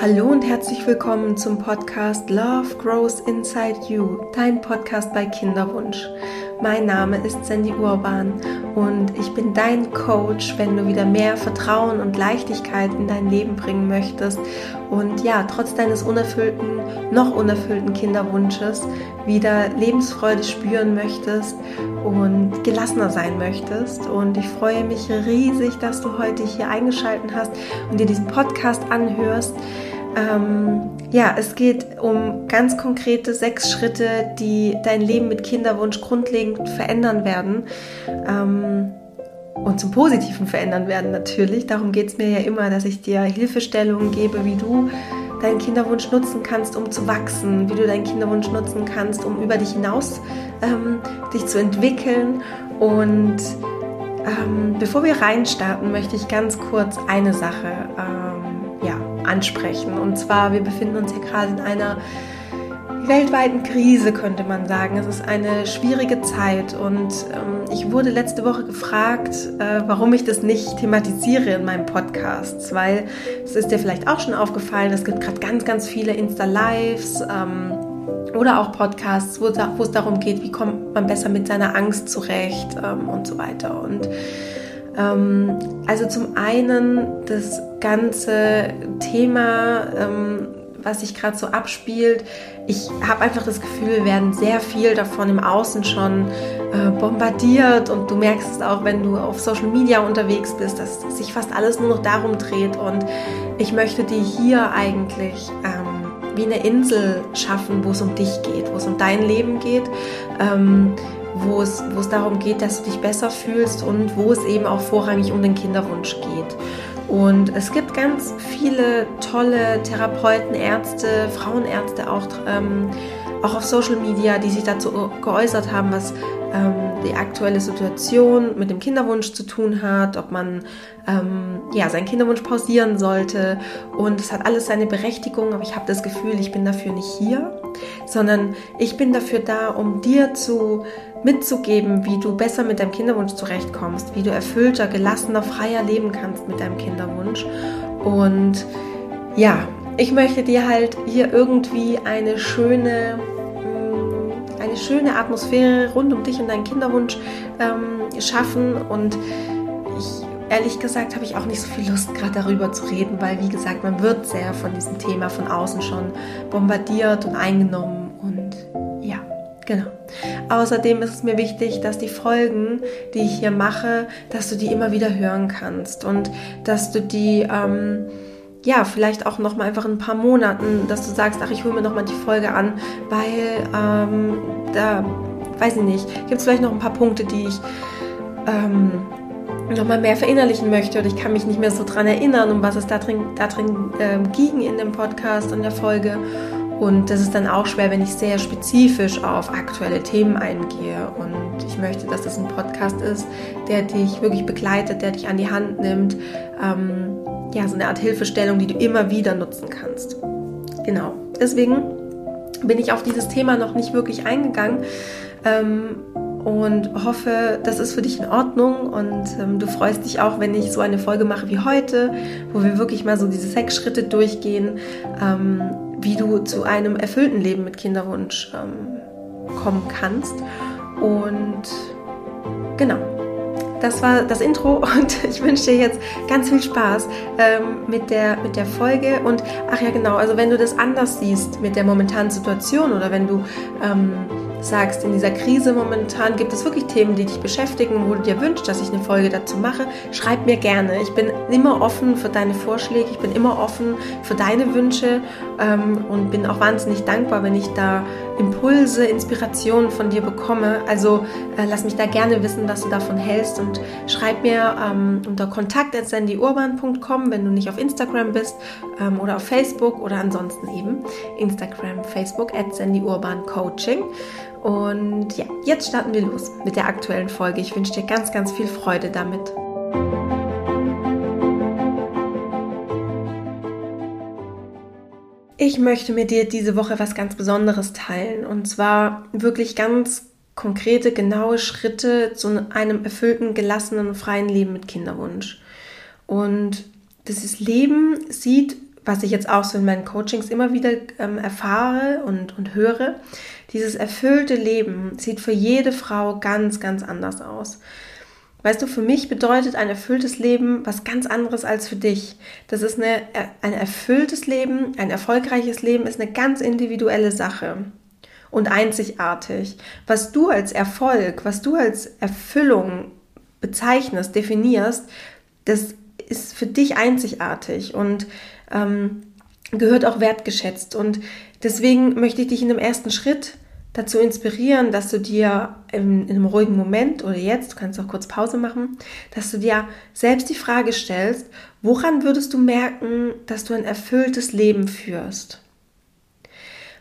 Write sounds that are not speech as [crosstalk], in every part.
Hallo und herzlich willkommen zum Podcast Love Grows Inside You, dein Podcast bei Kinderwunsch. Mein Name ist Sandy Urban und ich bin dein Coach, wenn du wieder mehr Vertrauen und Leichtigkeit in dein Leben bringen möchtest und ja, trotz deines unerfüllten, noch unerfüllten Kinderwunsches wieder Lebensfreude spüren möchtest und gelassener sein möchtest. Und ich freue mich riesig, dass du heute hier eingeschaltet hast und dir diesen Podcast anhörst. Ähm, ja, es geht um ganz konkrete sechs Schritte, die dein Leben mit Kinderwunsch grundlegend verändern werden. Ähm, und zum Positiven verändern werden natürlich. Darum geht es mir ja immer, dass ich dir Hilfestellungen gebe, wie du deinen Kinderwunsch nutzen kannst, um zu wachsen, wie du deinen Kinderwunsch nutzen kannst, um über dich hinaus ähm, dich zu entwickeln. Und ähm, bevor wir reinstarten, möchte ich ganz kurz eine Sache ja, ansprechen. Und zwar, wir befinden uns hier gerade in einer weltweiten Krise, könnte man sagen. Es ist eine schwierige Zeit und ähm, ich wurde letzte Woche gefragt, äh, warum ich das nicht thematisiere in meinem Podcast, weil es ist dir vielleicht auch schon aufgefallen, es gibt gerade ganz, ganz viele Insta-Lives ähm, oder auch Podcasts, wo, wo, es darum geht, wie kommt man besser mit seiner Angst zurecht ähm, und so weiter. Und ähm, also zum einen das ganze Thema, ähm, was sich gerade so abspielt. Ich habe einfach das Gefühl, wir werden sehr viel davon im Außen schon äh, bombardiert und du merkst es auch, wenn du auf Social Media unterwegs bist, dass sich fast alles nur noch darum dreht und ich möchte dir hier eigentlich ähm, wie eine Insel schaffen, wo es um dich geht, wo es um dein Leben geht. Ähm, wo es, wo es darum geht, dass du dich besser fühlst und wo es eben auch vorrangig um den Kinderwunsch geht. Und es gibt ganz viele tolle Therapeuten, Ärzte, Frauenärzte auch, ähm, auch auf Social Media, die sich dazu geäußert haben, was ähm, die aktuelle Situation mit dem Kinderwunsch zu tun hat, ob man ähm, ja, seinen Kinderwunsch pausieren sollte. Und es hat alles seine Berechtigung, aber ich habe das Gefühl, ich bin dafür nicht hier, sondern ich bin dafür da, um dir zu mitzugeben, wie du besser mit deinem Kinderwunsch zurechtkommst, wie du erfüllter, gelassener, freier leben kannst mit deinem Kinderwunsch. Und ja, ich möchte dir halt hier irgendwie eine schöne, mm, eine schöne Atmosphäre rund um dich und deinen Kinderwunsch ähm, schaffen. Und ich, ehrlich gesagt, habe ich auch nicht so viel Lust, gerade darüber zu reden, weil, wie gesagt, man wird sehr von diesem Thema von außen schon bombardiert und eingenommen. Und ja, genau. Außerdem ist es mir wichtig, dass die Folgen, die ich hier mache, dass du die immer wieder hören kannst und dass du die ähm, ja, vielleicht auch noch mal einfach in ein paar Monaten, dass du sagst, ach, ich hole mir noch mal die Folge an, weil ähm, da, weiß ich nicht, gibt es vielleicht noch ein paar Punkte, die ich ähm, noch mal mehr verinnerlichen möchte oder ich kann mich nicht mehr so dran erinnern, um was es da drin, da drin ähm, ging in dem Podcast, in der Folge. Und das ist dann auch schwer, wenn ich sehr spezifisch auf aktuelle Themen eingehe. Und ich möchte, dass das ein Podcast ist, der dich wirklich begleitet, der dich an die Hand nimmt. Ähm, ja, so eine Art Hilfestellung, die du immer wieder nutzen kannst. Genau. Deswegen bin ich auf dieses Thema noch nicht wirklich eingegangen. Ähm, und hoffe, das ist für dich in Ordnung und ähm, du freust dich auch, wenn ich so eine Folge mache wie heute, wo wir wirklich mal so diese sechs Schritte durchgehen, ähm, wie du zu einem erfüllten Leben mit Kinderwunsch ähm, kommen kannst. Und genau, das war das Intro [laughs] und ich wünsche dir jetzt ganz viel Spaß ähm, mit, der, mit der Folge. Und ach ja, genau, also wenn du das anders siehst mit der momentanen Situation oder wenn du ähm, sagst, in dieser Krise momentan gibt es wirklich Themen, die dich beschäftigen, wo du dir wünschst, dass ich eine Folge dazu mache, schreib mir gerne. Ich bin immer offen für deine Vorschläge, ich bin immer offen für deine Wünsche ähm, und bin auch wahnsinnig dankbar, wenn ich da Impulse, Inspirationen von dir bekomme. Also äh, lass mich da gerne wissen, was du davon hältst und schreib mir ähm, unter kontakt.sandyurban.com, wenn du nicht auf Instagram bist ähm, oder auf Facebook oder ansonsten eben Instagram, Facebook at sandyurbancoaching. Und ja, jetzt starten wir los mit der aktuellen Folge. Ich wünsche dir ganz, ganz viel Freude damit. Ich möchte mit dir diese Woche was ganz Besonderes teilen und zwar wirklich ganz konkrete, genaue Schritte zu einem erfüllten, gelassenen, freien Leben mit Kinderwunsch. Und dieses Leben sieht was ich jetzt auch so in meinen Coachings immer wieder ähm, erfahre und, und höre, dieses erfüllte Leben sieht für jede Frau ganz, ganz anders aus. Weißt du, für mich bedeutet ein erfülltes Leben was ganz anderes als für dich. Das ist eine, ein erfülltes Leben, ein erfolgreiches Leben ist eine ganz individuelle Sache und einzigartig. Was du als Erfolg, was du als Erfüllung bezeichnest, definierst, das ist für dich einzigartig und ähm, gehört auch wertgeschätzt. Und deswegen möchte ich dich in dem ersten Schritt dazu inspirieren, dass du dir in, in, einem ruhigen Moment oder jetzt, du kannst auch kurz Pause machen, dass du dir selbst die Frage stellst, woran würdest du merken, dass du ein erfülltes Leben führst?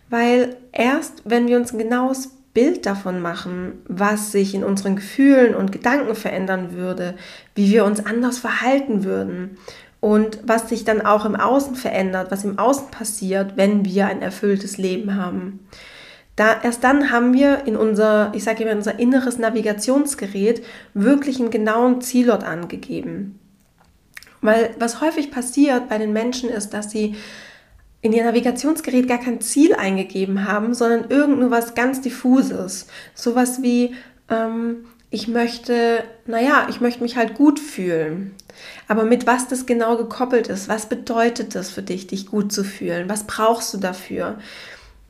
Weil erst wenn wir uns ein genaues Bild davon machen, was sich in unseren Gefühlen und Gedanken verändern würde, wie wir uns anders verhalten würden und was sich dann auch im Außen verändert, was im Außen passiert, wenn wir ein erfülltes Leben haben. Da, erst dann haben wir in unser, ich sage immer, unser inneres Navigationsgerät wirklich einen genauen Zielort angegeben. Weil was häufig passiert bei den Menschen ist, dass sie in ihr Navigationsgerät gar kein Ziel eingegeben haben, sondern irgend was ganz diffuses. Sowas wie, ähm, ich möchte, naja, ich möchte mich halt gut fühlen. Aber mit was das genau gekoppelt ist, was bedeutet das für dich, dich gut zu fühlen? Was brauchst du dafür?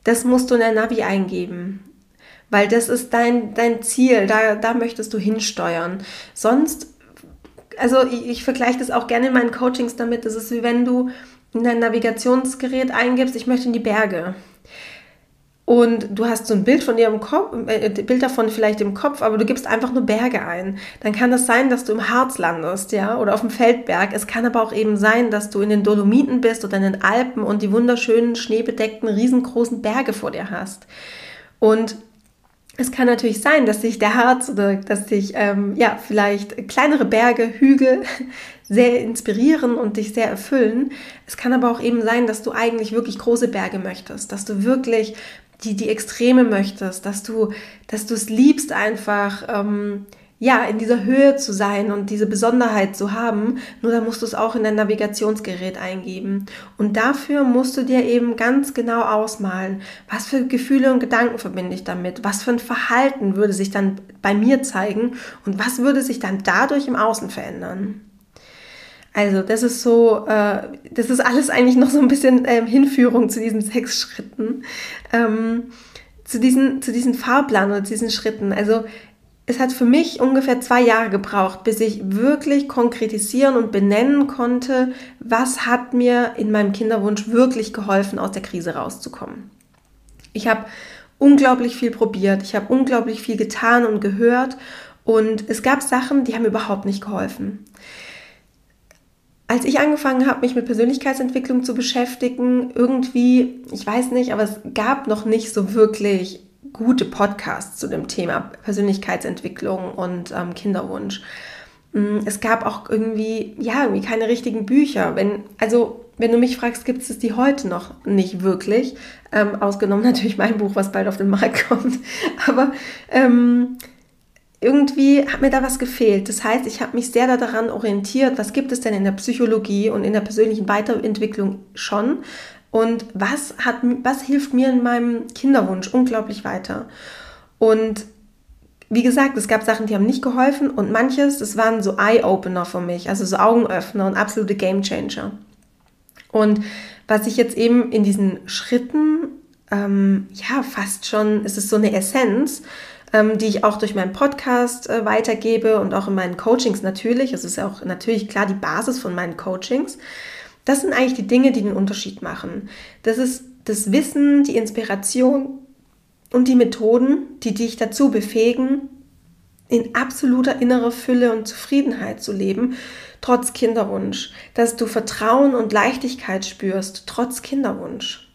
Das musst du in der Navi eingeben. Weil das ist dein, dein Ziel, da, da möchtest du hinsteuern. Sonst, also ich, ich vergleiche das auch gerne in meinen Coachings damit, das ist wie wenn du in dein Navigationsgerät eingibst, ich möchte in die Berge und du hast so ein Bild von dir im Kopf, äh, Bild davon vielleicht im Kopf, aber du gibst einfach nur Berge ein. Dann kann das sein, dass du im Harz landest, ja, oder auf dem Feldberg. Es kann aber auch eben sein, dass du in den Dolomiten bist oder in den Alpen und die wunderschönen schneebedeckten riesengroßen Berge vor dir hast. Und es kann natürlich sein, dass sich der Harz oder dass sich ähm, ja vielleicht kleinere Berge, Hügel [laughs] sehr inspirieren und dich sehr erfüllen. Es kann aber auch eben sein, dass du eigentlich wirklich große Berge möchtest, dass du wirklich die, die Extreme möchtest, dass du, dass du es liebst, einfach ähm, ja, in dieser Höhe zu sein und diese Besonderheit zu haben, nur dann musst du es auch in dein Navigationsgerät eingeben. Und dafür musst du dir eben ganz genau ausmalen, was für Gefühle und Gedanken verbinde ich damit, was für ein Verhalten würde sich dann bei mir zeigen und was würde sich dann dadurch im Außen verändern. Also das ist so, äh, das ist alles eigentlich noch so ein bisschen ähm, Hinführung zu diesen sechs Schritten, ähm, zu, diesen, zu diesen Fahrplan oder zu diesen Schritten. Also es hat für mich ungefähr zwei Jahre gebraucht, bis ich wirklich konkretisieren und benennen konnte, was hat mir in meinem Kinderwunsch wirklich geholfen, aus der Krise rauszukommen. Ich habe unglaublich viel probiert, ich habe unglaublich viel getan und gehört und es gab Sachen, die haben überhaupt nicht geholfen. Als ich angefangen habe, mich mit Persönlichkeitsentwicklung zu beschäftigen, irgendwie, ich weiß nicht, aber es gab noch nicht so wirklich gute Podcasts zu dem Thema Persönlichkeitsentwicklung und ähm, Kinderwunsch. Mm, es gab auch irgendwie, ja, irgendwie keine richtigen Bücher. Wenn, also, wenn du mich fragst, gibt es die heute noch nicht wirklich. Ähm, ausgenommen [laughs] natürlich mein Buch, was bald auf den Markt kommt. Aber ähm, irgendwie hat mir da was gefehlt. Das heißt, ich habe mich sehr daran orientiert, was gibt es denn in der Psychologie und in der persönlichen Weiterentwicklung schon und was, hat, was hilft mir in meinem Kinderwunsch unglaublich weiter. Und wie gesagt, es gab Sachen, die haben nicht geholfen und manches, das waren so Eye-Opener für mich, also so Augenöffner und absolute Game-Changer. Und was ich jetzt eben in diesen Schritten, ähm, ja, fast schon, es ist so eine Essenz, ähm, die ich auch durch meinen Podcast äh, weitergebe und auch in meinen Coachings natürlich. Es ist auch natürlich klar die Basis von meinen Coachings. Das sind eigentlich die Dinge, die den Unterschied machen. Das ist das Wissen, die Inspiration und die Methoden, die dich dazu befähigen, in absoluter innerer Fülle und Zufriedenheit zu leben, trotz Kinderwunsch. Dass du Vertrauen und Leichtigkeit spürst, trotz Kinderwunsch.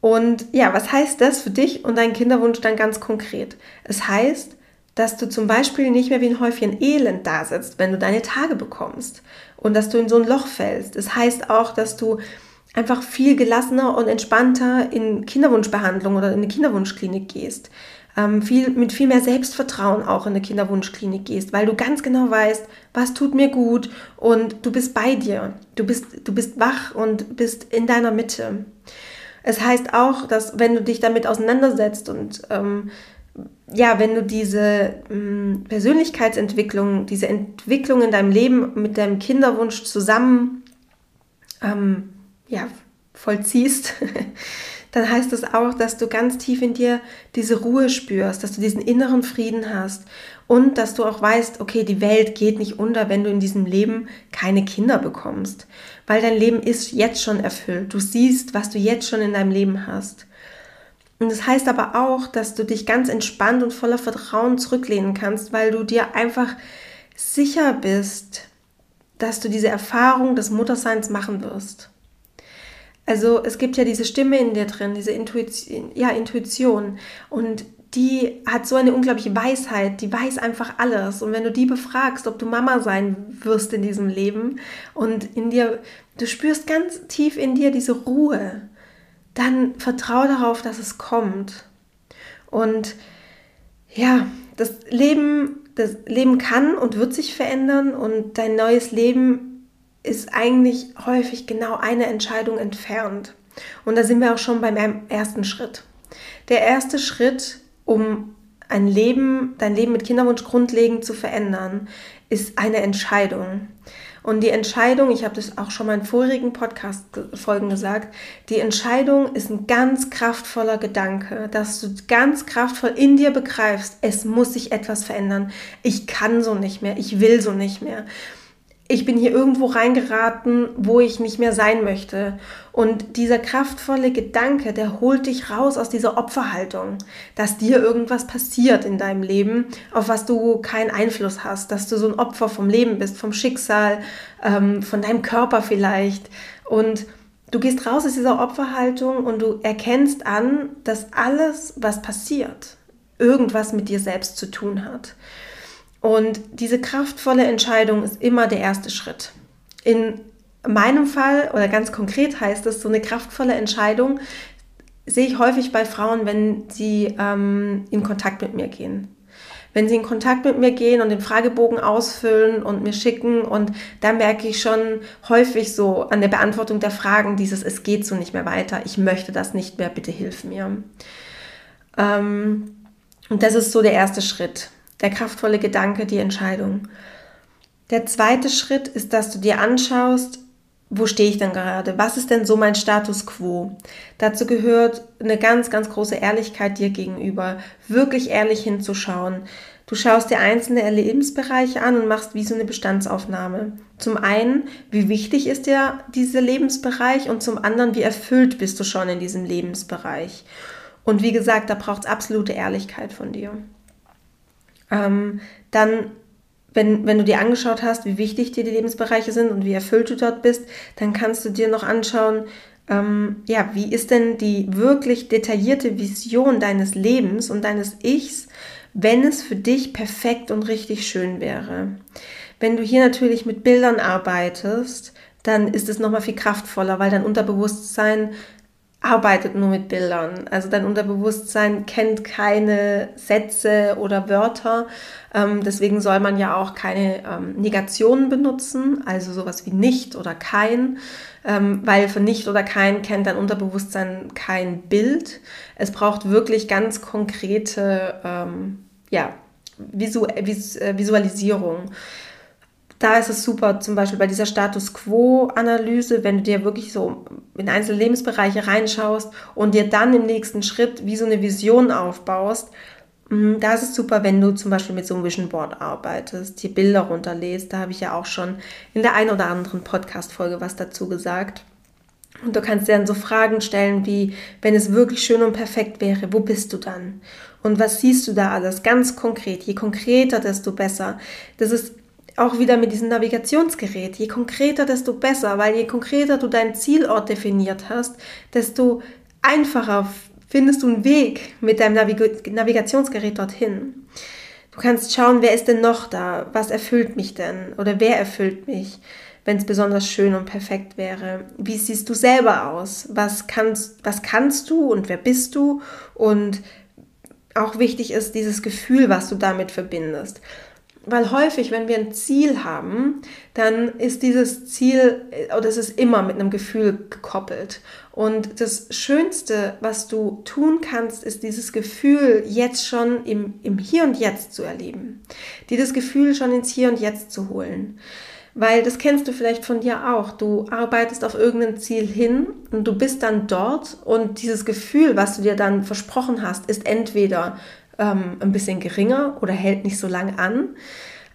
Und ja, was heißt das für dich und deinen Kinderwunsch dann ganz konkret? Es heißt, dass du zum Beispiel nicht mehr wie ein Häufchen Elend da sitzt, wenn du deine Tage bekommst und dass du in so ein Loch fällst. Es heißt auch, dass du einfach viel gelassener und entspannter in Kinderwunschbehandlung oder in eine Kinderwunschklinik gehst. ähm, viel, mit viel mehr Selbstvertrauen auch in eine Kinderwunschklinik gehst, weil du ganz genau weißt, was tut mir gut und du bist bei dir. Du bist, du bist wach und bist in deiner Mitte. Es heißt auch, dass wenn du dich damit auseinandersetzt und ähm, ja, wenn du diese ähm, Persönlichkeitsentwicklung, diese Entwicklung in deinem Leben mit deinem Kinderwunsch zusammen ähm, ja, vollziehst, [laughs] dann heißt das auch, dass du ganz tief in dir diese Ruhe spürst, dass du diesen inneren Frieden hast und dass du auch weißt, okay, die Welt geht nicht unter, wenn du in diesem Leben keine Kinder bekommst, weil dein Leben ist jetzt schon erfüllt. Du siehst, was du jetzt schon in deinem Leben hast. Und das heißt aber auch, dass du dich ganz entspannt und voller Vertrauen zurücklehnen kannst, weil du dir einfach sicher bist, dass du diese Erfahrung des Mutterseins machen wirst. Also es gibt ja diese Stimme in dir drin, diese Intuition, ja, Intuition. Und die hat so eine unglaubliche Weisheit, die weiß einfach alles. Und wenn du die befragst, ob du Mama sein wirst in diesem Leben und in dir, du spürst ganz tief in dir diese Ruhe, dann vertraue darauf, dass es kommt. Und ja, das Leben, das Leben kann und wird sich verändern und dein neues Leben ist eigentlich häufig genau eine Entscheidung entfernt. Und da sind wir auch schon beim ersten Schritt. Der erste Schritt, um ein Leben, dein Leben mit Kinderwunsch grundlegend zu verändern, ist eine Entscheidung. Und die Entscheidung, ich habe das auch schon mal in vorigen Podcast-Folgen gesagt, die Entscheidung ist ein ganz kraftvoller Gedanke, dass du ganz kraftvoll in dir begreifst, es muss sich etwas verändern. Ich kann so nicht mehr, ich will so nicht mehr ich bin hier irgendwo reingeraten, wo ich nicht mehr sein möchte. Und dieser kraftvolle Gedanke, der holt dich raus aus dieser Opferhaltung, dass dir irgendwas passiert in deinem Leben, auf was du keinen Einfluss hast, dass du so ein Opfer vom Leben bist, vom Schicksal, ähm, von deinem Körper vielleicht. Und du gehst raus aus dieser Opferhaltung und du erkennst an, dass alles, was passiert, irgendwas mit dir selbst zu tun hat. Und diese kraftvolle Entscheidung ist immer der erste Schritt. In meinem Fall oder ganz konkret heißt es, so eine kraftvolle Entscheidung sehe ich häufig bei Frauen, wenn sie ähm, in Kontakt mit mir gehen. Wenn sie in Kontakt mit mir gehen und den Fragebogen ausfüllen und mir schicken und da merke ich schon häufig so an der Beantwortung der Fragen dieses, es geht so nicht mehr weiter, ich möchte das nicht mehr, bitte hilf mir. Ähm, und das ist so der erste Schritt der kraftvolle Gedanke, die Entscheidung. Der zweite Schritt ist, dass du dir anschaust, wo stehe ich denn gerade? Was ist denn so mein Status quo? Dazu gehört eine ganz, ganz große Ehrlichkeit dir gegenüber, wirklich ehrlich hinzuschauen. Du schaust dir einzelne Lebensbereiche an und machst wie so eine Bestandsaufnahme. Zum einen, wie wichtig ist dir dieser Lebensbereich und zum anderen, wie erfüllt bist du schon in diesem Lebensbereich. Und wie gesagt, da braucht es absolute Ehrlichkeit von dir. Ähm, dann, wenn, wenn du dir angeschaut hast, wie wichtig dir die Lebensbereiche sind und wie erfüllt du dort bist, dann kannst du dir noch anschauen, ähm, ja, wie ist denn die wirklich detaillierte Vision deines Lebens und deines Ichs, wenn es für dich perfekt und richtig schön wäre. Wenn du hier natürlich mit Bildern arbeitest, dann ist es nochmal viel kraftvoller, weil dein Unterbewusstsein arbeitet nur mit Bildern. Also dein Unterbewusstsein kennt keine Sätze oder Wörter. Ähm, deswegen soll man ja auch keine ähm, Negationen benutzen, also sowas wie nicht oder kein, ähm, weil für nicht oder kein kennt dein Unterbewusstsein kein Bild. Es braucht wirklich ganz konkrete ähm, ja, Visu Vis äh, Visualisierung. Da ist es super, zum Beispiel bei dieser Status Quo-Analyse, wenn du dir wirklich so in einzelne Lebensbereiche reinschaust und dir dann im nächsten Schritt wie so eine Vision aufbaust. Mm, da ist es super, wenn du zum Beispiel mit so einem Vision Board arbeitest, dir Bilder runterlässt. Da habe ich ja auch schon in der einen oder anderen Podcast-Folge was dazu gesagt. Und du kannst dir dann so Fragen stellen wie, wenn es wirklich schön und perfekt wäre, wo bist du dann? Und was siehst du da alles? Ganz konkret. Je konkreter, desto besser. Das ist auch wieder mit diesem Navigationsgerät. Je konkreter, desto besser, weil je konkreter du deinen Zielort definiert hast, desto einfacher findest du einen Weg mit deinem Navig Navigationsgerät dorthin. Du kannst schauen, wer ist denn noch da? Was erfüllt mich denn? Oder wer erfüllt mich, wenn es besonders schön und perfekt wäre? Wie siehst du selber aus? Was kannst, was kannst du und wer bist du? Und auch wichtig ist dieses Gefühl, was du damit verbindest. Weil häufig, wenn wir ein Ziel haben, dann ist dieses Ziel, oder es ist immer mit einem Gefühl gekoppelt. Und das Schönste, was du tun kannst, ist dieses Gefühl jetzt schon im, im Hier und Jetzt zu erleben. Dir das Gefühl schon ins Hier und Jetzt zu holen. Weil das kennst du vielleicht von dir auch. Du arbeitest auf irgendein Ziel hin und du bist dann dort und dieses Gefühl, was du dir dann versprochen hast, ist entweder ähm, ein bisschen geringer oder hält nicht so lang an.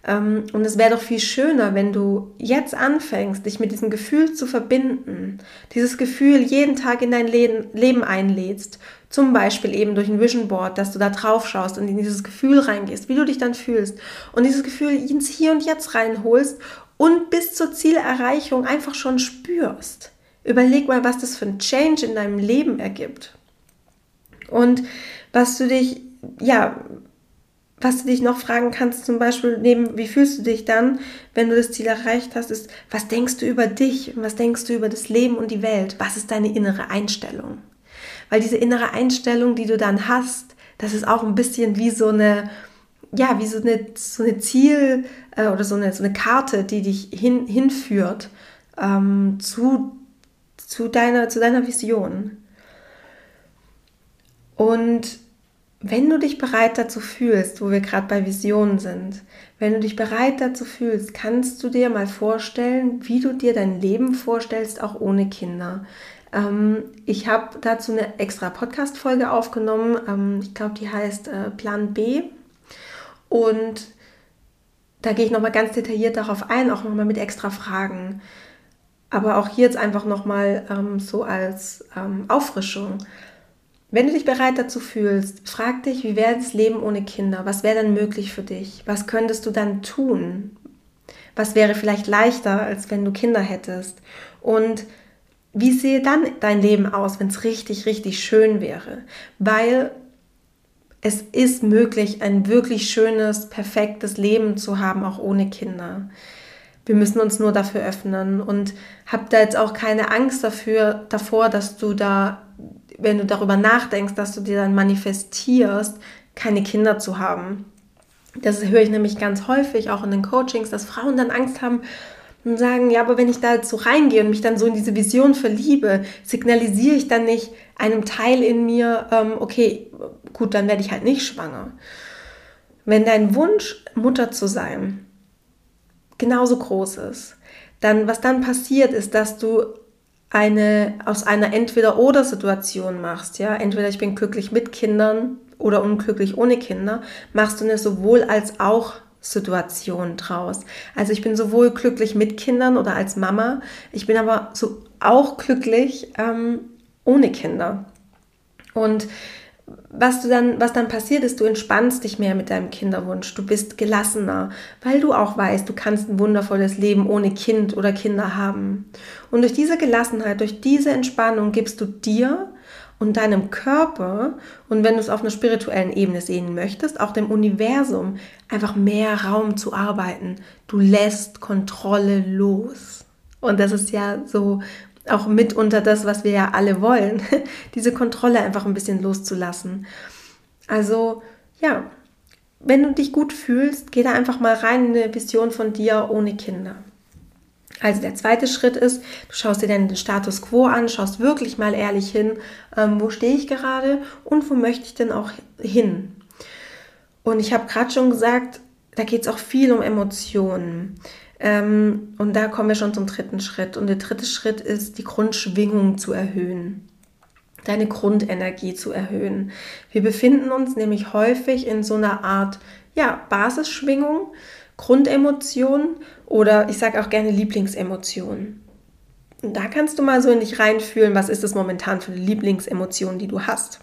Ähm, und es wäre doch viel schöner, wenn du jetzt anfängst, dich mit diesem Gefühl zu verbinden, dieses Gefühl jeden Tag in dein Leben, Leben einlädst. Zum Beispiel eben durch ein Vision Board, dass du da drauf schaust und in dieses Gefühl reingehst, wie du dich dann fühlst. Und dieses Gefühl ins Hier und Jetzt reinholst und bis zur Zielerreichung einfach schon spürst. Überleg mal, was das für ein Change in deinem Leben ergibt. Und was du dich ja, was du dich noch fragen kannst, zum Beispiel neben, wie fühlst du dich dann, wenn du das Ziel erreicht hast, ist, was denkst du über dich und was denkst du über das Leben und die Welt? Was ist deine innere Einstellung? Weil diese innere Einstellung, die du dann hast, das ist auch ein bisschen wie so eine, ja, wie so eine, so eine Ziel äh, oder so eine, so eine Karte, die dich hin, hinführt ähm, zu, zu, deiner, zu deiner Vision. Und wenn du dich bereit dazu fühlst, wo wir gerade bei Visionen sind, wenn du dich bereit dazu fühlst, kannst du dir mal vorstellen, wie du dir dein Leben vorstellst, auch ohne Kinder. Ähm, ich habe dazu eine extra Podcast-Folge aufgenommen. Ähm, ich glaube, die heißt äh, Plan B. Und da gehe ich nochmal ganz detailliert darauf ein, auch nochmal mit extra Fragen. Aber auch hier jetzt einfach nochmal ähm, so als ähm, Auffrischung. Wenn du dich bereit dazu fühlst, frag dich, wie wäre das Leben ohne Kinder? Was wäre dann möglich für dich? Was könntest du dann tun? Was wäre vielleicht leichter, als wenn du Kinder hättest? Und wie sehe dann dein Leben aus, wenn es richtig, richtig schön wäre? Weil es ist möglich, ein wirklich schönes, perfektes Leben zu haben, auch ohne Kinder. Wir müssen uns nur dafür öffnen und hab da jetzt auch keine Angst dafür, davor, dass du da wenn du darüber nachdenkst, dass du dir dann manifestierst, keine Kinder zu haben. Das höre ich nämlich ganz häufig auch in den Coachings, dass Frauen dann Angst haben und sagen, ja, aber wenn ich da jetzt so reingehe und mich dann so in diese Vision verliebe, signalisiere ich dann nicht einem Teil in mir, ähm, okay, gut, dann werde ich halt nicht schwanger. Wenn dein Wunsch, Mutter zu sein, genauso groß ist, dann was dann passiert ist, dass du eine, aus einer Entweder-Oder-Situation machst, ja, entweder ich bin glücklich mit Kindern oder unglücklich ohne Kinder, machst du eine sowohl als auch Situation draus. Also ich bin sowohl glücklich mit Kindern oder als Mama, ich bin aber so auch glücklich ähm, ohne Kinder. Und was du dann, was dann passiert ist, du entspannst dich mehr mit deinem Kinderwunsch, du bist gelassener, weil du auch weißt, du kannst ein wundervolles Leben ohne Kind oder Kinder haben. Und durch diese Gelassenheit, durch diese Entspannung gibst du dir und deinem Körper und wenn du es auf einer spirituellen Ebene sehen möchtest, auch dem Universum einfach mehr Raum zu arbeiten. Du lässt Kontrolle los. Und das ist ja so auch mitunter das, was wir ja alle wollen, [laughs] diese Kontrolle einfach ein bisschen loszulassen. Also ja, wenn du dich gut fühlst, geh da einfach mal rein in eine Vision von dir ohne Kinder. Also der zweite Schritt ist, du schaust dir dann den Status quo an, schaust wirklich mal ehrlich hin, ähm, wo stehe ich gerade und wo möchte ich denn auch hin. Und ich habe gerade schon gesagt, da geht es auch viel um Emotionen. Ähm, und da kommen wir schon zum dritten Schritt. Und der dritte Schritt ist, die Grundschwingung zu erhöhen. Deine Grundenergie zu erhöhen. Wir befinden uns nämlich häufig in so einer Art ja, Basisschwingung, Grundemotion oder ich sage auch gerne Lieblingsemotion. Und da kannst du mal so in dich reinfühlen, was ist es momentan für eine Lieblingsemotion, die du hast.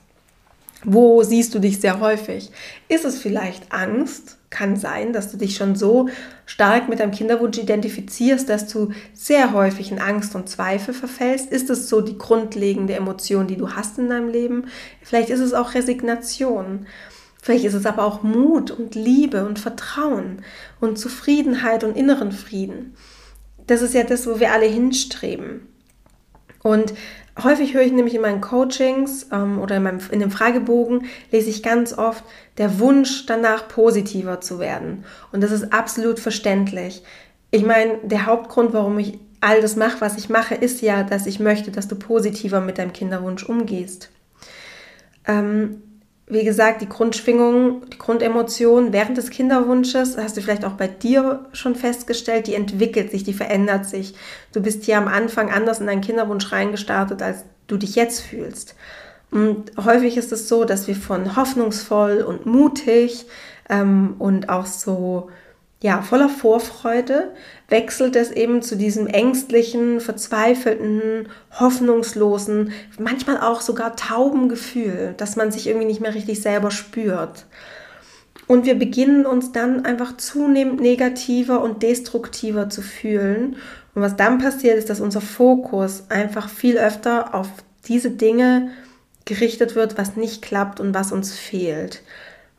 Wo siehst du dich sehr häufig? Ist es vielleicht Angst? Kann sein, dass du dich schon so stark mit deinem Kinderwunsch identifizierst, dass du sehr häufig in Angst und Zweifel verfällst. Ist es so die grundlegende Emotion, die du hast in deinem Leben? Vielleicht ist es auch Resignation. Vielleicht ist es aber auch Mut und Liebe und Vertrauen und Zufriedenheit und inneren Frieden. Das ist ja das, wo wir alle hinstreben. Und Häufig höre ich nämlich in meinen Coachings ähm, oder in, meinem, in dem Fragebogen, lese ich ganz oft der Wunsch danach, positiver zu werden. Und das ist absolut verständlich. Ich meine, der Hauptgrund, warum ich all das mache, was ich mache, ist ja, dass ich möchte, dass du positiver mit deinem Kinderwunsch umgehst. Ähm, wie gesagt, die Grundschwingung, die Grundemotion während des Kinderwunsches, hast du vielleicht auch bei dir schon festgestellt, die entwickelt sich, die verändert sich. Du bist hier am Anfang anders in deinen Kinderwunsch reingestartet, als du dich jetzt fühlst. Und häufig ist es so, dass wir von hoffnungsvoll und mutig ähm, und auch so ja, voller Vorfreude wechselt es eben zu diesem ängstlichen, verzweifelten, hoffnungslosen, manchmal auch sogar tauben Gefühl, dass man sich irgendwie nicht mehr richtig selber spürt. Und wir beginnen uns dann einfach zunehmend negativer und destruktiver zu fühlen. Und was dann passiert, ist, dass unser Fokus einfach viel öfter auf diese Dinge gerichtet wird, was nicht klappt und was uns fehlt.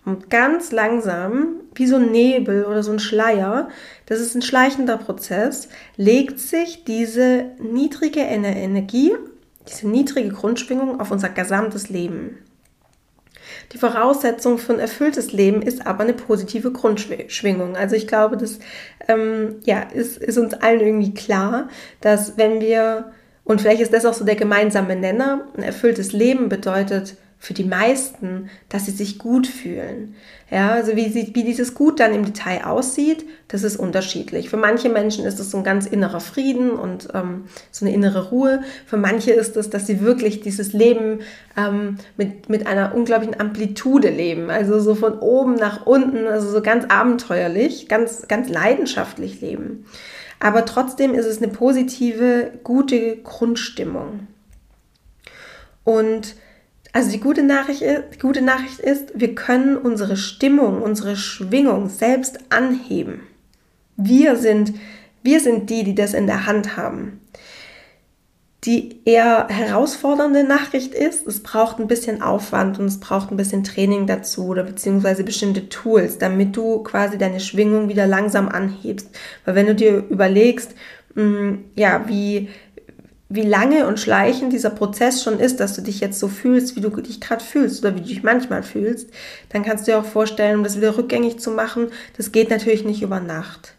Und ganz langsam, wie so ein Nebel oder so ein Schleier, das ist ein schleichender Prozess, legt sich diese niedrige Energie, diese niedrige Grundschwingung auf unser gesamtes Leben. Die Voraussetzung für ein erfülltes Leben ist aber eine positive Grundschwingung. Also ich glaube, das ähm, ja, ist, ist uns allen irgendwie klar, dass wenn wir, und vielleicht ist das auch so der gemeinsame Nenner, ein erfülltes Leben bedeutet für die meisten, dass sie sich gut fühlen. Ja, also wie, sie, wie dieses Gut dann im Detail aussieht, das ist unterschiedlich. Für manche Menschen ist es so ein ganz innerer Frieden und ähm, so eine innere Ruhe. Für manche ist es, dass sie wirklich dieses Leben ähm, mit, mit einer unglaublichen Amplitude leben. Also so von oben nach unten, also so ganz abenteuerlich, ganz, ganz leidenschaftlich leben. Aber trotzdem ist es eine positive, gute Grundstimmung. Und also die gute Nachricht, die gute Nachricht ist, wir können unsere Stimmung, unsere Schwingung selbst anheben. Wir sind, wir sind die, die das in der Hand haben. Die eher herausfordernde Nachricht ist, es braucht ein bisschen Aufwand und es braucht ein bisschen Training dazu oder beziehungsweise bestimmte Tools, damit du quasi deine Schwingung wieder langsam anhebst. Weil wenn du dir überlegst, mm, ja, wie, wie lange und schleichend dieser Prozess schon ist, dass du dich jetzt so fühlst, wie du dich gerade fühlst oder wie du dich manchmal fühlst, dann kannst du dir auch vorstellen, um das wieder rückgängig zu machen, das geht natürlich nicht über Nacht.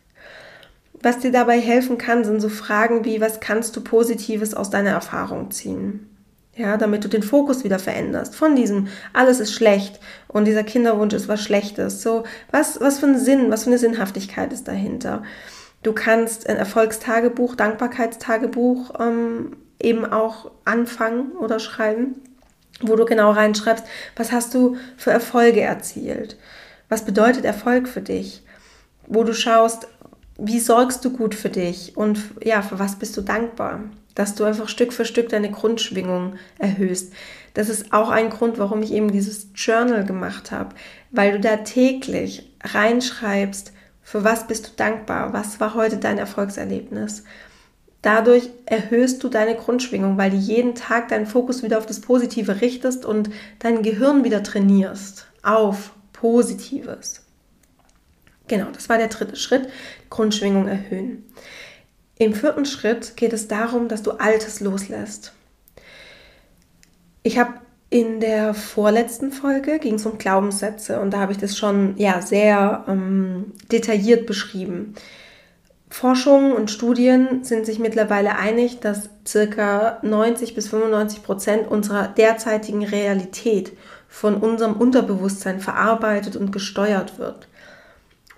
Was dir dabei helfen kann, sind so Fragen wie, was kannst du Positives aus deiner Erfahrung ziehen? Ja, damit du den Fokus wieder veränderst. Von diesem, alles ist schlecht und dieser Kinderwunsch ist was Schlechtes. So, was, was für ein Sinn, was für eine Sinnhaftigkeit ist dahinter? Du kannst ein Erfolgstagebuch, Dankbarkeitstagebuch ähm, eben auch anfangen oder schreiben, wo du genau reinschreibst, was hast du für Erfolge erzielt? Was bedeutet Erfolg für dich? Wo du schaust, wie sorgst du gut für dich und ja, für was bist du dankbar? Dass du einfach Stück für Stück deine Grundschwingung erhöhst. Das ist auch ein Grund, warum ich eben dieses Journal gemacht habe, weil du da täglich reinschreibst, für was bist du dankbar? Was war heute dein Erfolgserlebnis? Dadurch erhöhst du deine Grundschwingung, weil du jeden Tag deinen Fokus wieder auf das Positive richtest und dein Gehirn wieder trainierst auf Positives. Genau, das war der dritte Schritt, Grundschwingung erhöhen. Im vierten Schritt geht es darum, dass du Altes loslässt. Ich habe in der vorletzten Folge ging es um Glaubenssätze und da habe ich das schon ja, sehr ähm, detailliert beschrieben. Forschungen und Studien sind sich mittlerweile einig, dass ca. 90 bis 95 Prozent unserer derzeitigen Realität von unserem Unterbewusstsein verarbeitet und gesteuert wird.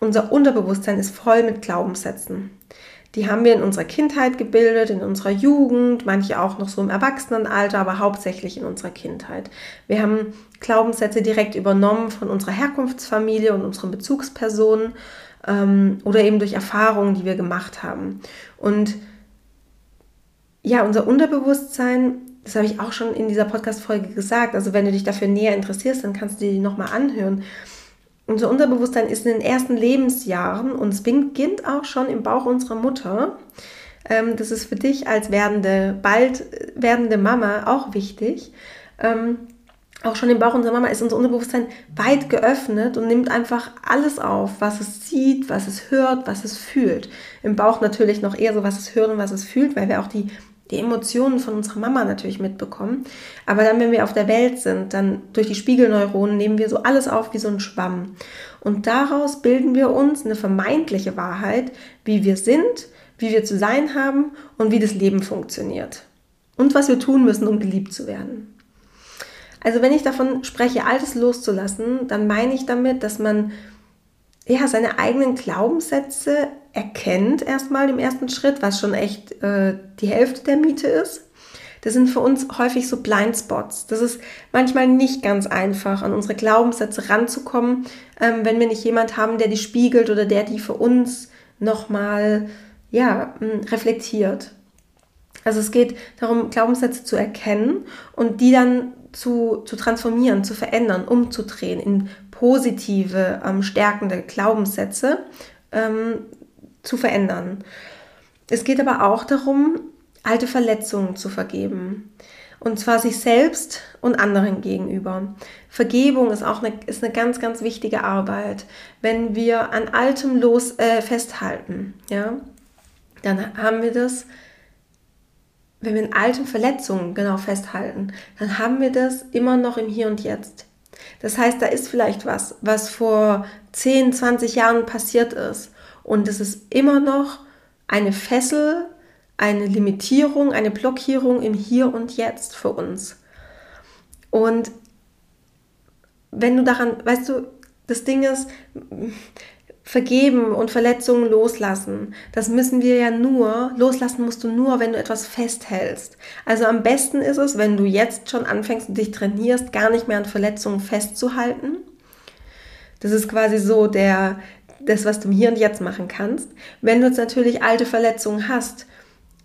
Unser Unterbewusstsein ist voll mit Glaubenssätzen. Die haben wir in unserer Kindheit gebildet, in unserer Jugend, manche auch noch so im Erwachsenenalter, aber hauptsächlich in unserer Kindheit. Wir haben Glaubenssätze direkt übernommen von unserer Herkunftsfamilie und unseren Bezugspersonen ähm, oder eben durch Erfahrungen, die wir gemacht haben. Und ja, unser Unterbewusstsein, das habe ich auch schon in dieser Podcast-Folge gesagt. Also, wenn du dich dafür näher interessierst, dann kannst du die nochmal anhören unser Unterbewusstsein ist in den ersten Lebensjahren und es beginnt auch schon im Bauch unserer Mutter. Ähm, das ist für dich als werdende, bald werdende Mama auch wichtig. Ähm, auch schon im Bauch unserer Mama ist unser Unterbewusstsein weit geöffnet und nimmt einfach alles auf, was es sieht, was es hört, was es fühlt. Im Bauch natürlich noch eher so, was es hört und was es fühlt, weil wir auch die die Emotionen von unserer Mama natürlich mitbekommen. Aber dann, wenn wir auf der Welt sind, dann durch die Spiegelneuronen nehmen wir so alles auf wie so ein Schwamm. Und daraus bilden wir uns eine vermeintliche Wahrheit, wie wir sind, wie wir zu sein haben und wie das Leben funktioniert. Und was wir tun müssen, um geliebt zu werden. Also wenn ich davon spreche, Altes loszulassen, dann meine ich damit, dass man ja, seine eigenen Glaubenssätze erkennt erstmal im ersten Schritt, was schon echt äh, die Hälfte der Miete ist. Das sind für uns häufig so Blindspots. Das ist manchmal nicht ganz einfach, an unsere Glaubenssätze ranzukommen, ähm, wenn wir nicht jemand haben, der die spiegelt oder der die für uns nochmal ja, reflektiert. Also es geht darum, Glaubenssätze zu erkennen und die dann zu, zu transformieren, zu verändern, umzudrehen in positive, ähm, stärkende Glaubenssätze ähm, zu verändern. Es geht aber auch darum, alte Verletzungen zu vergeben. Und zwar sich selbst und anderen gegenüber. Vergebung ist auch eine, ist eine ganz, ganz wichtige Arbeit. Wenn wir an Altem los äh, festhalten, ja, dann haben wir das wenn wir in alten Verletzungen genau festhalten, dann haben wir das immer noch im Hier und Jetzt. Das heißt, da ist vielleicht was, was vor 10, 20 Jahren passiert ist. Und es ist immer noch eine Fessel, eine Limitierung, eine Blockierung im Hier und Jetzt für uns. Und wenn du daran, weißt du, das Ding ist, Vergeben und Verletzungen loslassen. Das müssen wir ja nur, loslassen musst du nur, wenn du etwas festhältst. Also am besten ist es, wenn du jetzt schon anfängst und dich trainierst, gar nicht mehr an Verletzungen festzuhalten. Das ist quasi so der, das, was du hier und jetzt machen kannst. Wenn du jetzt natürlich alte Verletzungen hast,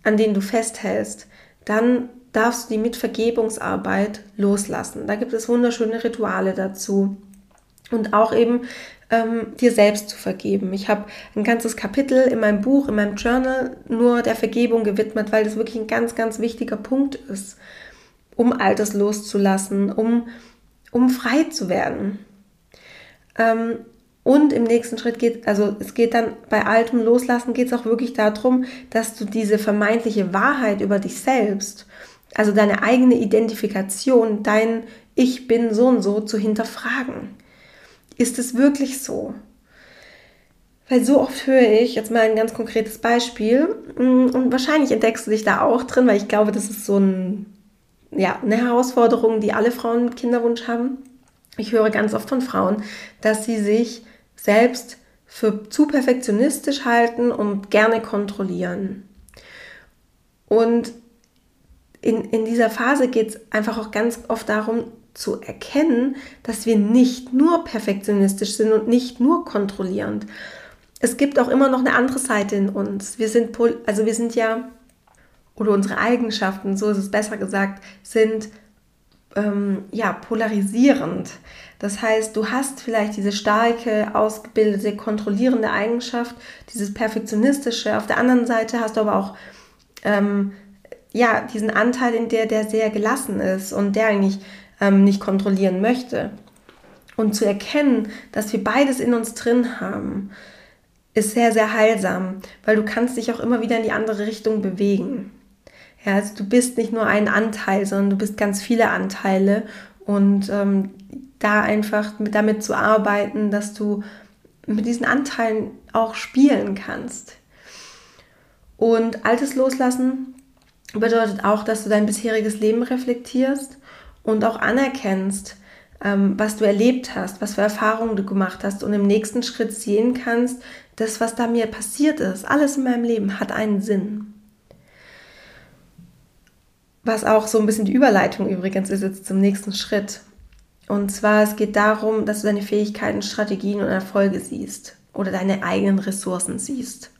an denen du festhältst, dann darfst du die mit Vergebungsarbeit loslassen. Da gibt es wunderschöne Rituale dazu. Und auch eben ähm, dir selbst zu vergeben. Ich habe ein ganzes Kapitel in meinem Buch, in meinem Journal nur der Vergebung gewidmet, weil das wirklich ein ganz, ganz wichtiger Punkt ist, um Altes loszulassen, um, um frei zu werden. Ähm, und im nächsten Schritt geht, also es geht dann bei altem Loslassen, geht es auch wirklich darum, dass du diese vermeintliche Wahrheit über dich selbst, also deine eigene Identifikation, dein Ich bin so und so zu hinterfragen. Ist es wirklich so? Weil so oft höre ich, jetzt mal ein ganz konkretes Beispiel, mm, und wahrscheinlich entdeckst du dich da auch drin, weil ich glaube, das ist so ein, ja, eine Herausforderung, die alle Frauen mit Kinderwunsch haben. Ich höre ganz oft von Frauen, dass sie sich selbst für zu perfektionistisch halten und gerne kontrollieren. Und in, in dieser Phase geht es einfach auch ganz oft darum, zu erkennen, dass wir nicht nur perfektionistisch sind und nicht nur kontrollierend. Es gibt auch immer noch eine andere Seite in uns. Wir sind, also wir sind ja, oder unsere Eigenschaften, so ist es besser gesagt, sind ähm, ja polarisierend. Das heißt, du hast vielleicht diese starke, ausgebildete, kontrollierende Eigenschaft, dieses perfektionistische. Auf der anderen Seite hast du aber auch ähm, ja diesen Anteil in der, der sehr gelassen ist und der eigentlich ähm, nicht kontrollieren möchte. Und zu erkennen, dass wir beides in uns drin haben, ist sehr, sehr heilsam, weil du kannst dich auch immer wieder in die andere Richtung bewegen. Ja, also du bist nicht nur ein Anteil, sondern du bist ganz viele Anteile und ähm, da einfach mit, damit zu arbeiten, dass du mit diesen Anteilen auch spielen kannst. Und altes Loslassen bedeutet auch, dass du dein bisheriges Leben reflektierst und auch anerkennst, ähm, was du erlebt hast, was für Erfahrungen du gemacht hast und im nächsten Schritt sehen kannst, das, was da mir passiert ist, alles in meinem Leben hat einen Sinn. Was auch so ein bisschen die Überleitung übrigens ist jetzt zum nächsten Schritt. Und zwar, es geht darum, dass du deine Fähigkeiten, Strategien und Erfolge siehst oder deine eigenen Ressourcen siehst.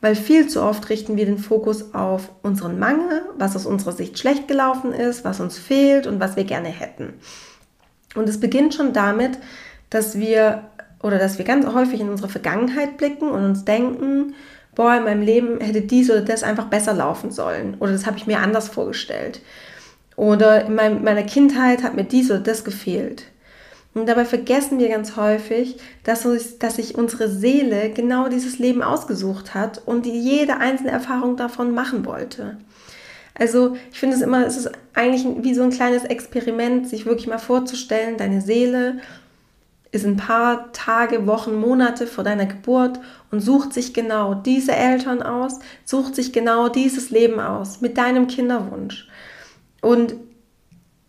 Weil viel zu oft richten wir den Fokus auf unseren Mangel, was aus unserer Sicht schlecht gelaufen ist, was uns fehlt und was wir gerne hätten. Und es beginnt schon damit, dass wir oder dass wir ganz häufig in unsere Vergangenheit blicken und uns denken, boah, in meinem Leben hätte dies oder das einfach besser laufen sollen oder das habe ich mir anders vorgestellt. Oder in meiner Kindheit hat mir dies oder das gefehlt. Und dabei vergessen wir ganz häufig, dass, uns, dass sich unsere Seele genau dieses Leben ausgesucht hat und die jede einzelne Erfahrung davon machen wollte. Also ich finde es immer, es ist eigentlich wie so ein kleines Experiment, sich wirklich mal vorzustellen, deine Seele ist ein paar Tage, Wochen, Monate vor deiner Geburt und sucht sich genau diese Eltern aus, sucht sich genau dieses Leben aus mit deinem Kinderwunsch. Und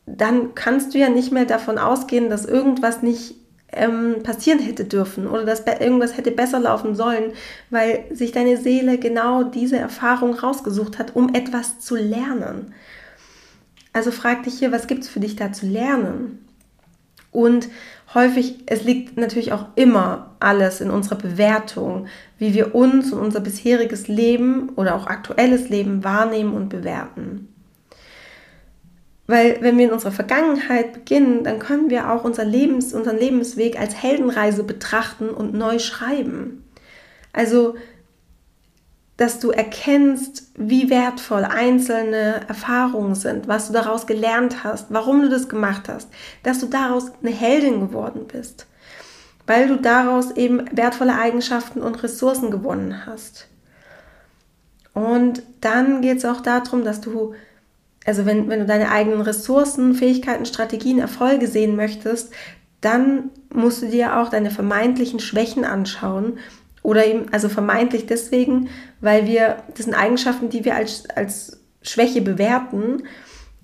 dann kannst du ja nicht mehr davon ausgehen, dass irgendwas nicht ähm, passieren hätte dürfen oder dass irgendwas hätte besser laufen sollen, weil sich deine Seele genau diese Erfahrung rausgesucht hat, um etwas zu lernen. Also frag dich hier, was gibt es für dich da zu lernen? Und häufig, es liegt natürlich auch immer alles in unserer Bewertung, wie wir uns und unser bisheriges Leben oder auch aktuelles Leben wahrnehmen und bewerten. Weil wenn wir in unserer Vergangenheit beginnen, dann können wir auch unser Lebens, unseren Lebensweg als Heldenreise betrachten und neu schreiben. Also, dass du erkennst, wie wertvoll einzelne Erfahrungen sind, was du daraus gelernt hast, warum du das gemacht hast, dass du daraus eine Heldin geworden bist, weil du daraus eben wertvolle Eigenschaften und Ressourcen gewonnen hast. Und dann geht es auch darum, dass du also wenn, wenn du deine eigenen Ressourcen, Fähigkeiten, Strategien, Erfolge sehen möchtest, dann musst du dir auch deine vermeintlichen Schwächen anschauen. Oder eben, also vermeintlich deswegen, weil wir, das sind Eigenschaften, die wir als, als Schwäche bewerten.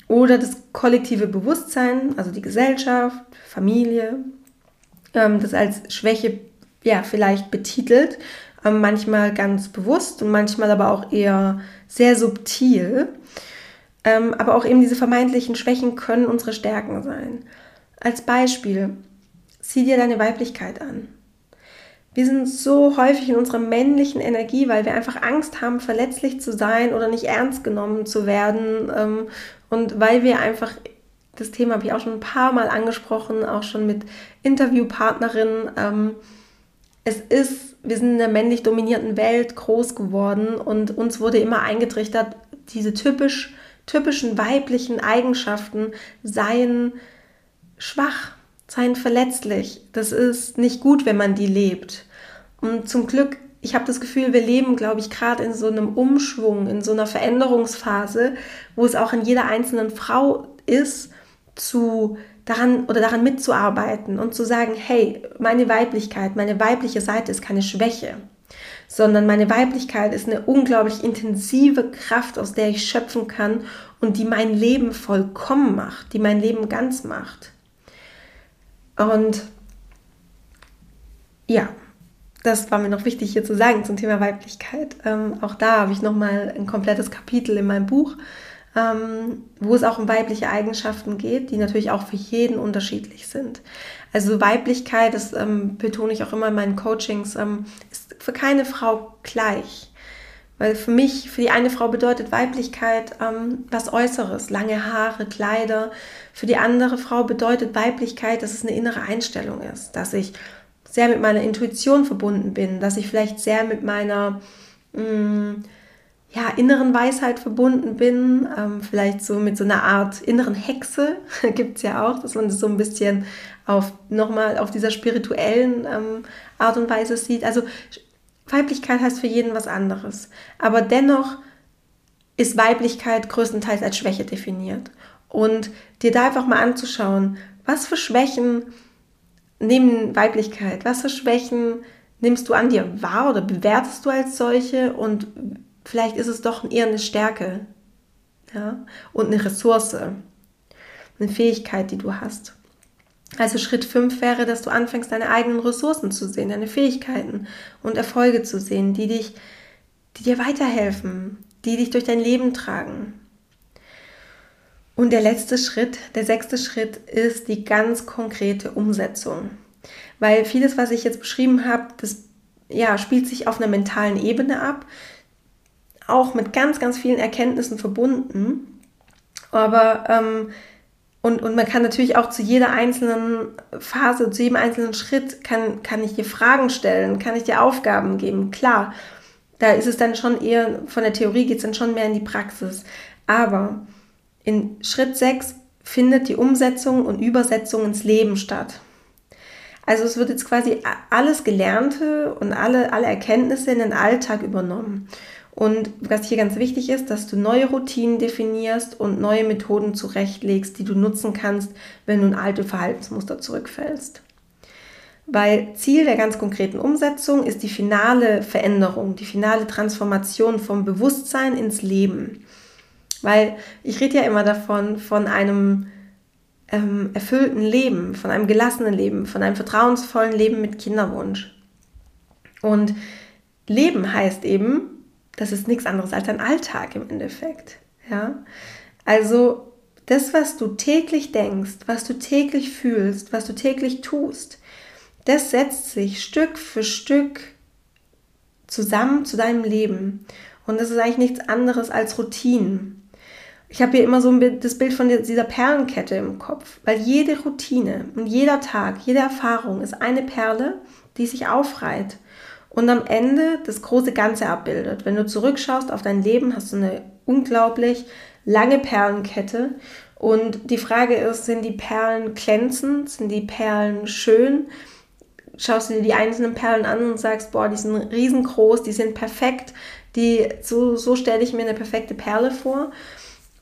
Oder das kollektive Bewusstsein, also die Gesellschaft, Familie, ähm, das als Schwäche ja vielleicht betitelt. Ähm, manchmal ganz bewusst und manchmal aber auch eher sehr subtil. Ähm, aber auch eben diese vermeintlichen Schwächen können unsere Stärken sein. Als Beispiel, sieh dir deine Weiblichkeit an. Wir sind so häufig in unserer männlichen Energie, weil wir einfach Angst haben, verletzlich zu sein oder nicht ernst genommen zu werden. Ähm, und weil wir einfach, das Thema habe ich auch schon ein paar Mal angesprochen, auch schon mit Interviewpartnerinnen, ähm, es ist, wir sind in einer männlich dominierten Welt groß geworden und uns wurde immer eingetrichtert, diese typisch typischen weiblichen Eigenschaften seien schwach, seien verletzlich. Das ist nicht gut, wenn man die lebt. Und zum Glück, ich habe das Gefühl, wir leben, glaube ich, gerade in so einem Umschwung, in so einer Veränderungsphase, wo es auch in jeder einzelnen Frau ist, zu daran oder daran mitzuarbeiten und zu sagen, hey, meine Weiblichkeit, meine weibliche Seite ist keine Schwäche sondern meine Weiblichkeit ist eine unglaublich intensive Kraft, aus der ich schöpfen kann und die mein Leben vollkommen macht, die mein Leben ganz macht. Und ja, das war mir noch wichtig hier zu sagen zum Thema Weiblichkeit. Ähm, auch da habe ich nochmal ein komplettes Kapitel in meinem Buch, ähm, wo es auch um weibliche Eigenschaften geht, die natürlich auch für jeden unterschiedlich sind. Also Weiblichkeit, das ähm, betone ich auch immer in meinen Coachings, ähm, ist für keine Frau gleich. Weil für mich, für die eine Frau bedeutet Weiblichkeit ähm, was Äußeres, lange Haare, Kleider. Für die andere Frau bedeutet Weiblichkeit, dass es eine innere Einstellung ist, dass ich sehr mit meiner Intuition verbunden bin, dass ich vielleicht sehr mit meiner mh, mm, ja, inneren Weisheit verbunden bin, ähm, vielleicht so mit so einer Art inneren Hexe, [laughs] gibt es ja auch, dass man das so ein bisschen auf nochmal auf dieser spirituellen ähm, Art und Weise sieht. Also Weiblichkeit heißt für jeden was anderes. Aber dennoch ist Weiblichkeit größtenteils als Schwäche definiert. Und dir da einfach mal anzuschauen, was für Schwächen nehmen Weiblichkeit, was für Schwächen nimmst du an dir wahr oder bewertest du als solche und vielleicht ist es doch eher eine Stärke ja? und eine Ressource, eine Fähigkeit, die du hast. Also Schritt 5 wäre, dass du anfängst, deine eigenen Ressourcen zu sehen, deine Fähigkeiten und Erfolge zu sehen, die dich, die dir weiterhelfen, die dich durch dein Leben tragen. Und der letzte Schritt, der sechste Schritt ist die ganz konkrete Umsetzung. Weil vieles, was ich jetzt beschrieben habe, das ja, spielt sich auf einer mentalen Ebene ab auch mit ganz, ganz vielen Erkenntnissen verbunden. Aber ähm, und, und man kann natürlich auch zu jeder einzelnen Phase, zu jedem einzelnen Schritt, kann, kann ich dir Fragen stellen, kann ich dir Aufgaben geben. Klar, da ist es dann schon eher, von der Theorie geht es dann schon mehr in die Praxis. Aber in Schritt 6 findet die Umsetzung und Übersetzung ins Leben statt. Also es wird jetzt quasi alles Gelernte und alle, alle Erkenntnisse in den Alltag übernommen. Und was hier ganz wichtig ist, dass du neue Routinen definierst und neue Methoden zurechtlegst, die du nutzen kannst, wenn du in alte Verhaltensmuster zurückfällst. Weil Ziel der ganz konkreten Umsetzung ist die finale Veränderung, die finale Transformation vom Bewusstsein ins Leben. Weil ich rede ja immer davon, von einem ähm, erfüllten Leben, von einem gelassenen Leben, von einem vertrauensvollen Leben mit Kinderwunsch. Und Leben heißt eben, das ist nichts anderes als ein Alltag im Endeffekt. Ja? Also das, was du täglich denkst, was du täglich fühlst, was du täglich tust, das setzt sich Stück für Stück zusammen zu deinem Leben. Und das ist eigentlich nichts anderes als Routinen. Ich habe hier immer so ein das Bild von dieser Perlenkette im Kopf, weil jede Routine und jeder Tag, jede Erfahrung ist eine Perle, die sich aufreiht und am Ende das große Ganze abbildet. Wenn du zurückschaust auf dein Leben, hast du eine unglaublich lange Perlenkette. Und die Frage ist, sind die Perlen glänzend? Sind die Perlen schön? Schaust du dir die einzelnen Perlen an und sagst, boah, die sind riesengroß, die sind perfekt, die, so, so stelle ich mir eine perfekte Perle vor.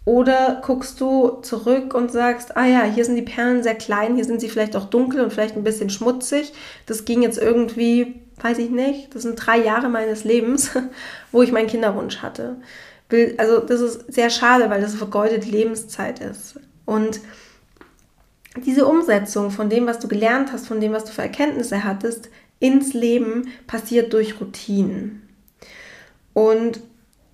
Oder guckst du zurück und sagst, ah ja, hier sind die Perlen sehr klein, hier sind sie vielleicht auch dunkel und vielleicht ein bisschen schmutzig. Das ging jetzt irgendwie weiß ich nicht, das sind drei Jahre meines Lebens, [laughs] wo ich meinen Kinderwunsch hatte. Also das ist sehr schade, weil das vergeudete Lebenszeit ist. Und diese Umsetzung von dem, was du gelernt hast, von dem, was du für Erkenntnisse hattest, ins Leben passiert durch Routinen. Und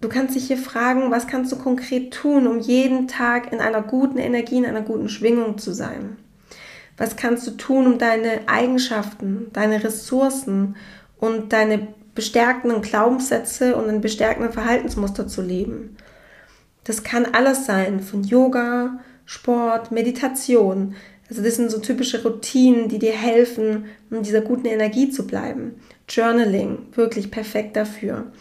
du kannst dich hier fragen, was kannst du konkret tun, um jeden Tag in einer guten Energie, in einer guten Schwingung zu sein? Was kannst du tun, um deine Eigenschaften, deine Ressourcen und deine bestärkenden Glaubenssätze und ein bestärkenden Verhaltensmuster zu leben? Das kann alles sein, von Yoga, Sport, Meditation. Also das sind so typische Routinen, die dir helfen, in dieser guten Energie zu bleiben. Journaling, wirklich perfekt dafür.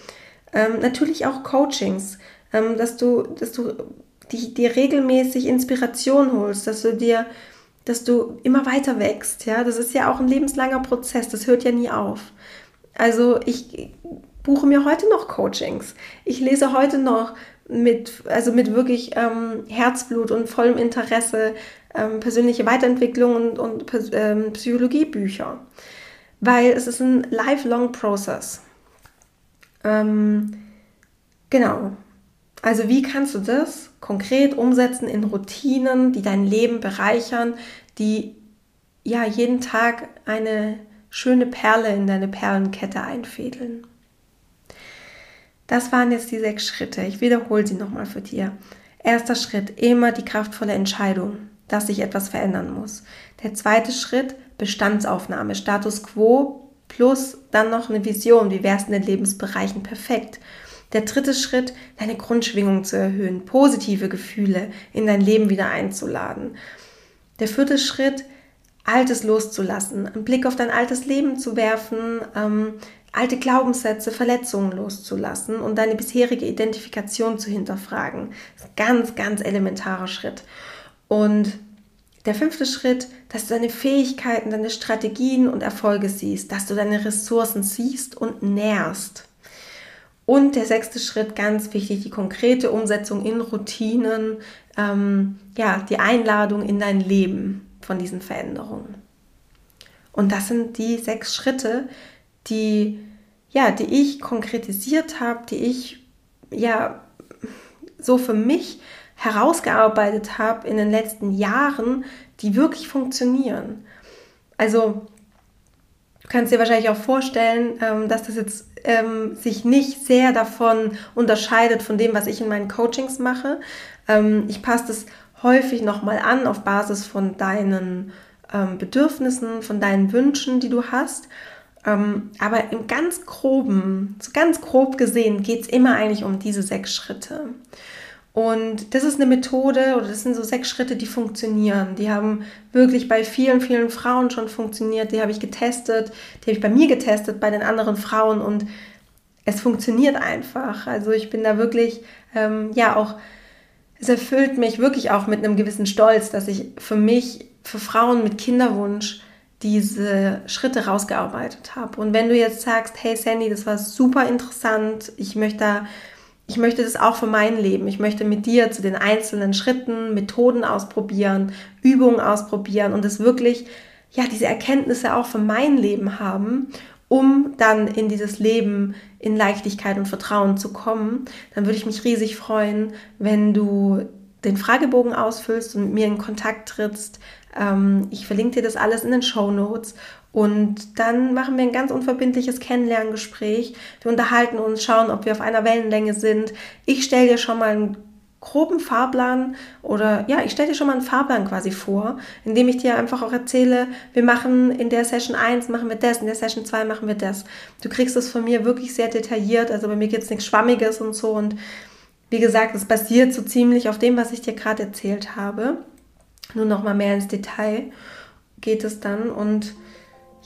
Ähm, natürlich auch Coachings, ähm, dass du, dass du die, dir regelmäßig Inspiration holst, dass du dir dass du immer weiter wächst. Ja, das ist ja auch ein lebenslanger Prozess. Das hört ja nie auf. Also ich buche mir heute noch Coachings. Ich lese heute noch mit, also mit wirklich ähm, Herzblut und vollem Interesse ähm, persönliche Weiterentwicklung und, und ähm, Psychologiebücher. Weil es ist ein lifelong Process. Ähm, genau. Also wie kannst du das konkret umsetzen in Routinen, die dein Leben bereichern, die ja jeden Tag eine schöne Perle in deine Perlenkette einfädeln? Das waren jetzt die sechs Schritte. Ich wiederhole sie nochmal für dir. Erster Schritt, immer die kraftvolle Entscheidung, dass sich etwas verändern muss. Der zweite Schritt, Bestandsaufnahme, Status quo plus dann noch eine Vision. Wie wär's in den Lebensbereichen perfekt? Der dritte Schritt, deine Grundschwingung zu erhöhen, positive Gefühle in dein Leben wieder einzuladen. Der vierte Schritt, Altes loszulassen, einen Blick auf dein altes Leben zu werfen, ähm, alte Glaubenssätze, Verletzungen loszulassen und deine bisherige Identifikation zu hinterfragen. Ganz, ganz elementarer Schritt. Und der fünfte Schritt, dass du deine Fähigkeiten, deine Strategien und Erfolge siehst, dass du deine Ressourcen siehst und nährst. Und der sechste Schritt, ganz wichtig, die konkrete Umsetzung in Routinen, ähm, ja, die Einladung in dein Leben von diesen Veränderungen. Und das sind die sechs Schritte, die, ja, die ich konkretisiert habe, die ich ja so für mich herausgearbeitet habe in den letzten Jahren, die wirklich funktionieren. Also Du kannst dir wahrscheinlich auch vorstellen, ähm, dass das jetzt ähm, sich nicht sehr davon unterscheidet von dem, was ich in meinen Coachings mache. Ähm, ich passe das häufig nochmal an auf Basis von deinen Bedürfnissen, von deinen Wünschen, die du hast. aber im ganz groben, so ganz grob gesehen, geht es immer eigentlich um diese sechs Schritte. Und das ist eine Methode oder das sind so sechs Schritte, die funktionieren. Die haben wirklich bei vielen, vielen Frauen schon funktioniert. Die habe ich getestet, die habe ich bei mir getestet, bei den anderen Frauen und es funktioniert einfach. Also ich bin da wirklich, ähm, ja, auch, es erfüllt mich wirklich auch mit einem gewissen Stolz, dass ich für mich, für Frauen mit Kinderwunsch, diese Schritte rausgearbeitet habe. Und wenn du jetzt sagst, hey Sandy, das war super interessant, ich möchte, ich möchte das auch für mein Leben, ich möchte mit dir zu den einzelnen Schritten, Methoden ausprobieren, Übungen ausprobieren und es wirklich, ja, diese Erkenntnisse auch für mein Leben haben, um dann in dieses Leben in Leichtigkeit und Vertrauen zu kommen, dann würde ich mich riesig freuen, wenn du den Fragebogen ausfüllst und mit mir in Kontakt trittst. Ähm, ich verlinke dir das alles in den Show Notes. Und dann machen wir ein ganz unverbindliches Kennenlerngespräch. Wir unterhalten uns, schauen, ob wir auf einer Wellenlänge sind. Ich stelle dir schon mal einen groben Fahrplan oder ja, ich stelle dir schon mal einen Fahrplan quasi vor, indem ich dir einfach auch erzähle, wir machen in der Session 1 machen wir das, in der Session 2 machen wir das. Du kriegst es von mir wirklich sehr detailliert, also bei mir gibt es nichts Schwammiges und so und wie gesagt, es basiert so ziemlich auf dem, was ich dir gerade erzählt habe. Nur noch mal mehr ins Detail geht es dann. Und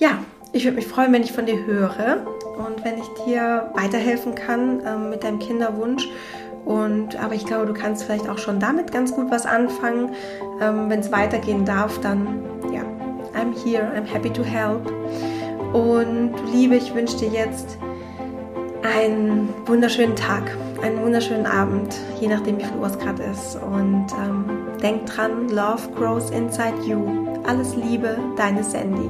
ja, ich würde mich freuen, wenn ich von dir höre und wenn ich dir weiterhelfen kann ähm, mit deinem Kinderwunsch. Und, aber ich glaube, du kannst vielleicht auch schon damit ganz gut was anfangen. Ähm, wenn es weitergehen darf, dann ja, I'm here, I'm happy to help. Und Liebe, ich wünsche dir jetzt einen wunderschönen Tag, einen wunderschönen Abend, je nachdem, wie viel Uhr es gerade ist. Und ähm, denk dran, Love grows inside you. Alles Liebe, deine Sandy.